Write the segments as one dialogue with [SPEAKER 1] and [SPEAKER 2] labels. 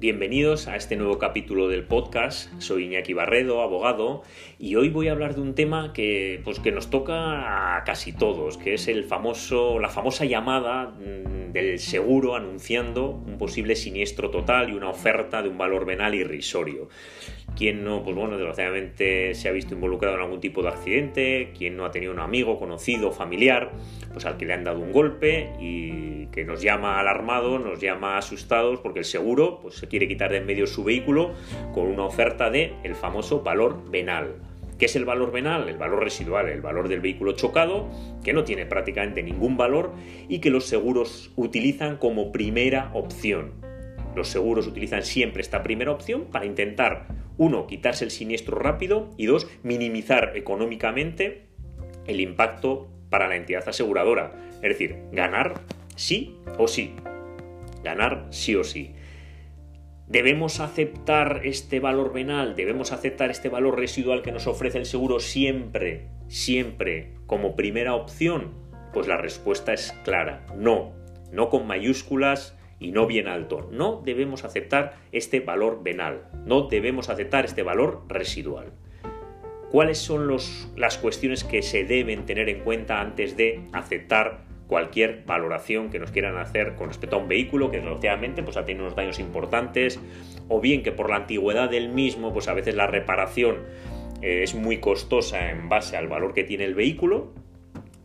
[SPEAKER 1] Bienvenidos a este nuevo capítulo del podcast. Soy Iñaki Barredo, abogado, y hoy voy a hablar de un tema que, pues, que nos toca a casi todos, que es el famoso, la famosa llamada mm, del seguro anunciando un posible siniestro total y una oferta de un valor venal irrisorio. ¿Quién no, pues bueno, desgraciadamente se ha visto involucrado en algún tipo de accidente? ¿Quién no ha tenido un amigo, conocido, familiar, pues al que le han dado un golpe y que nos llama alarmado, nos llama asustados porque el seguro pues, se quiere quitar de en medio su vehículo con una oferta de el famoso valor venal? ¿Qué es el valor venal? El valor residual, el valor del vehículo chocado, que no tiene prácticamente ningún valor y que los seguros utilizan como primera opción. Los seguros utilizan siempre esta primera opción para intentar uno, quitarse el siniestro rápido y dos, minimizar económicamente el impacto para la entidad aseguradora. Es decir, ganar sí o sí. Ganar sí o sí. ¿Debemos aceptar este valor venal? ¿Debemos aceptar este valor residual que nos ofrece el seguro siempre, siempre como primera opción? Pues la respuesta es clara, no. No con mayúsculas, y no bien alto. No debemos aceptar este valor venal, no debemos aceptar este valor residual. ¿Cuáles son las cuestiones que se deben tener en cuenta antes de aceptar cualquier valoración que nos quieran hacer con respecto a un vehículo que desgraciadamente pues, ha tenido unos daños importantes o bien que por la antigüedad del mismo pues a veces la reparación eh, es muy costosa en base al valor que tiene el vehículo?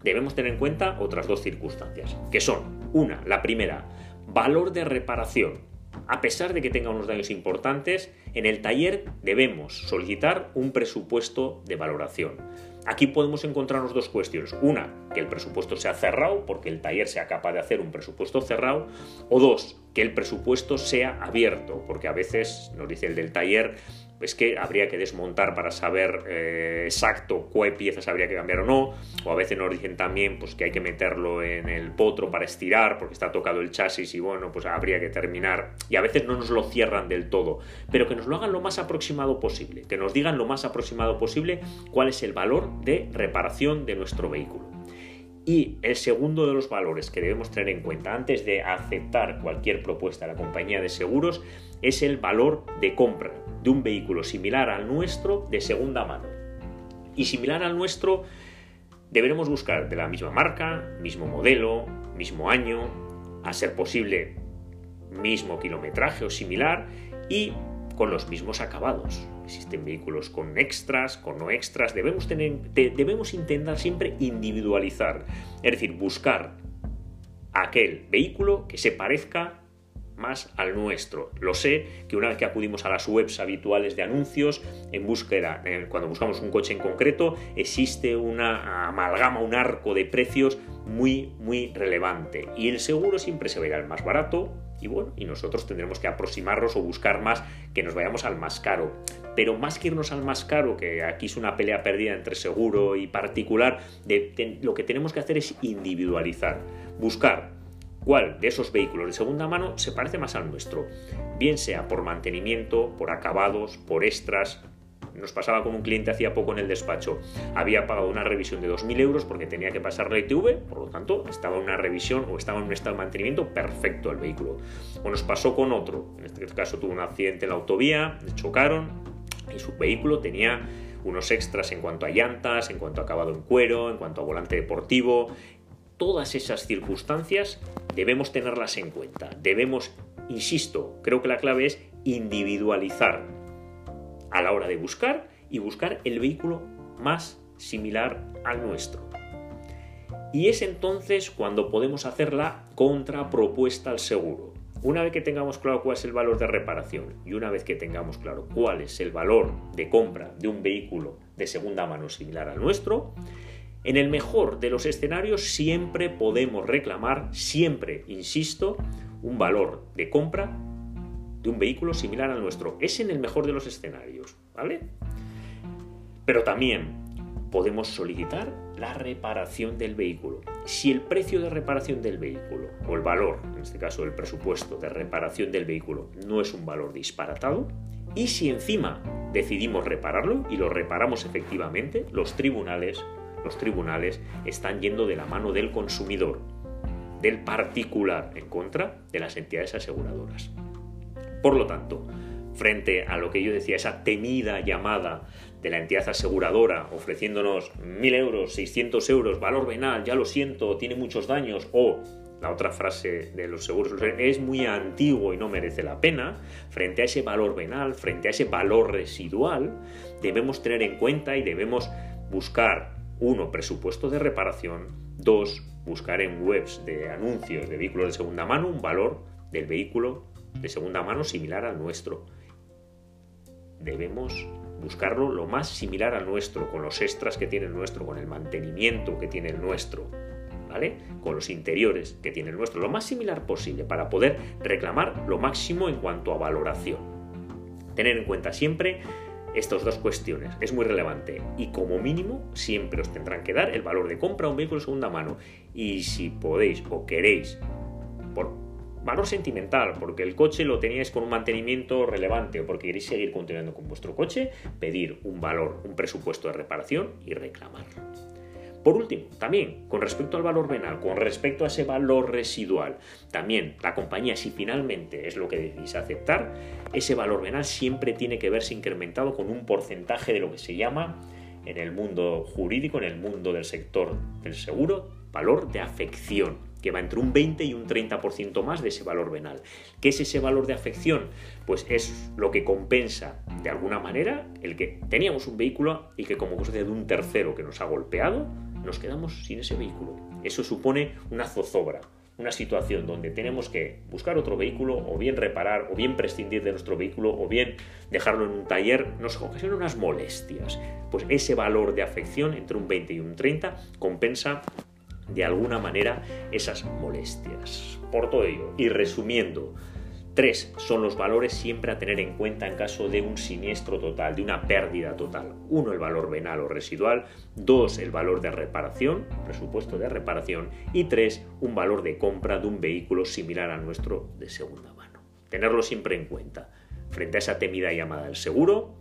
[SPEAKER 1] Debemos tener en cuenta otras dos circunstancias, que son, una, la primera, Valor de reparación. A pesar de que tenga unos daños importantes, en el taller debemos solicitar un presupuesto de valoración. Aquí podemos encontrarnos dos cuestiones. Una, que el presupuesto sea cerrado, porque el taller sea capaz de hacer un presupuesto cerrado. O dos, que el presupuesto sea abierto, porque a veces nos dice el del taller, es que habría que desmontar para saber eh, exacto qué piezas habría que cambiar o no, o a veces nos dicen también pues, que hay que meterlo en el potro para estirar porque está tocado el chasis y bueno, pues habría que terminar, y a veces no nos lo cierran del todo, pero que nos lo hagan lo más aproximado posible, que nos digan lo más aproximado posible cuál es el valor de reparación de nuestro vehículo. Y el segundo de los valores que debemos tener en cuenta antes de aceptar cualquier propuesta de la compañía de seguros es el valor de compra de un vehículo similar al nuestro de segunda mano. Y similar al nuestro deberemos buscar de la misma marca, mismo modelo, mismo año, a ser posible mismo kilometraje o similar y con los mismos acabados. Existen vehículos con extras, con no extras. Debemos, tener, debemos intentar siempre individualizar, es decir, buscar aquel vehículo que se parezca más al nuestro. Lo sé que una vez que acudimos a las webs habituales de anuncios, en búsqueda, cuando buscamos un coche en concreto, existe una amalgama, un arco de precios muy, muy relevante. Y el seguro siempre se verá el más barato, y bueno, y nosotros tendremos que aproximarnos o buscar más que nos vayamos al más caro. Pero más que irnos al más caro, que aquí es una pelea perdida entre seguro y particular, lo que tenemos que hacer es individualizar, buscar cuál de esos vehículos de segunda mano se parece más al nuestro, bien sea por mantenimiento, por acabados, por extras, nos pasaba con un cliente hacía poco en el despacho. Había pagado una revisión de 2.000 euros porque tenía que pasar la ITV, por lo tanto estaba en una revisión o estaba en un estado de mantenimiento perfecto el vehículo. O nos pasó con otro, en este caso tuvo un accidente en la autovía, chocaron y su vehículo tenía unos extras en cuanto a llantas, en cuanto a acabado en cuero, en cuanto a volante deportivo. Todas esas circunstancias debemos tenerlas en cuenta. Debemos, insisto, creo que la clave es individualizar a la hora de buscar y buscar el vehículo más similar al nuestro. Y es entonces cuando podemos hacer la contrapropuesta al seguro. Una vez que tengamos claro cuál es el valor de reparación y una vez que tengamos claro cuál es el valor de compra de un vehículo de segunda mano similar al nuestro, en el mejor de los escenarios siempre podemos reclamar, siempre, insisto, un valor de compra de un vehículo similar al nuestro. Es en el mejor de los escenarios, ¿vale? Pero también podemos solicitar la reparación del vehículo. Si el precio de reparación del vehículo, o el valor, en este caso el presupuesto de reparación del vehículo, no es un valor disparatado, y si encima decidimos repararlo y lo reparamos efectivamente, los tribunales, los tribunales están yendo de la mano del consumidor, del particular, en contra de las entidades aseguradoras. Por lo tanto, frente a lo que yo decía, esa temida llamada de la entidad aseguradora ofreciéndonos 1.000 euros, 600 euros, valor venal, ya lo siento, tiene muchos daños, o la otra frase de los seguros es muy antiguo y no merece la pena, frente a ese valor venal, frente a ese valor residual, debemos tener en cuenta y debemos buscar, uno, presupuesto de reparación, dos, buscar en webs de anuncios de vehículos de segunda mano un valor del vehículo de segunda mano similar al nuestro. Debemos buscarlo lo más similar al nuestro, con los extras que tiene el nuestro, con el mantenimiento que tiene el nuestro, ¿vale? Con los interiores que tiene el nuestro, lo más similar posible para poder reclamar lo máximo en cuanto a valoración. Tener en cuenta siempre estas dos cuestiones es muy relevante y como mínimo siempre os tendrán que dar el valor de compra a un vehículo de segunda mano y si podéis o queréis por valor sentimental, porque el coche lo teníais con un mantenimiento relevante o porque queréis seguir continuando con vuestro coche, pedir un valor, un presupuesto de reparación y reclamarlo. Por último, también con respecto al valor venal, con respecto a ese valor residual, también la compañía, si finalmente es lo que decís aceptar, ese valor venal siempre tiene que verse incrementado con un porcentaje de lo que se llama en el mundo jurídico, en el mundo del sector del seguro, valor de afección que va entre un 20 y un 30% más de ese valor venal. ¿Qué es ese valor de afección? Pues es lo que compensa de alguna manera el que teníamos un vehículo y que como cosa de un tercero que nos ha golpeado, nos quedamos sin ese vehículo. Eso supone una zozobra, una situación donde tenemos que buscar otro vehículo o bien reparar o bien prescindir de nuestro vehículo o bien dejarlo en un taller, nos ocasiona unas molestias. Pues ese valor de afección entre un 20 y un 30 compensa de alguna manera esas molestias. Por todo ello, y resumiendo, tres son los valores siempre a tener en cuenta en caso de un siniestro total, de una pérdida total. Uno, el valor venal o residual. Dos, el valor de reparación, presupuesto de reparación. Y tres, un valor de compra de un vehículo similar a nuestro de segunda mano. Tenerlo siempre en cuenta. Frente a esa temida llamada del seguro,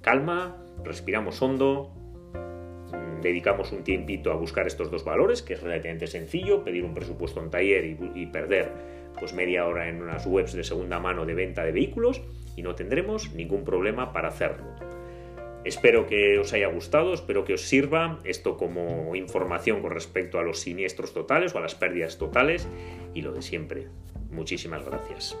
[SPEAKER 1] calma, respiramos hondo, dedicamos un tiempito a buscar estos dos valores, que es relativamente sencillo, pedir un presupuesto en taller y, perder pues media hora en unas webs de segunda mano de venta de vehículos y no tendremos ningún problema para hacerlo. Espero que os haya gustado, espero que os sirva esto como información con respecto a los siniestros totales o a las pérdidas totales y lo de siempre. Muchísimas gracias.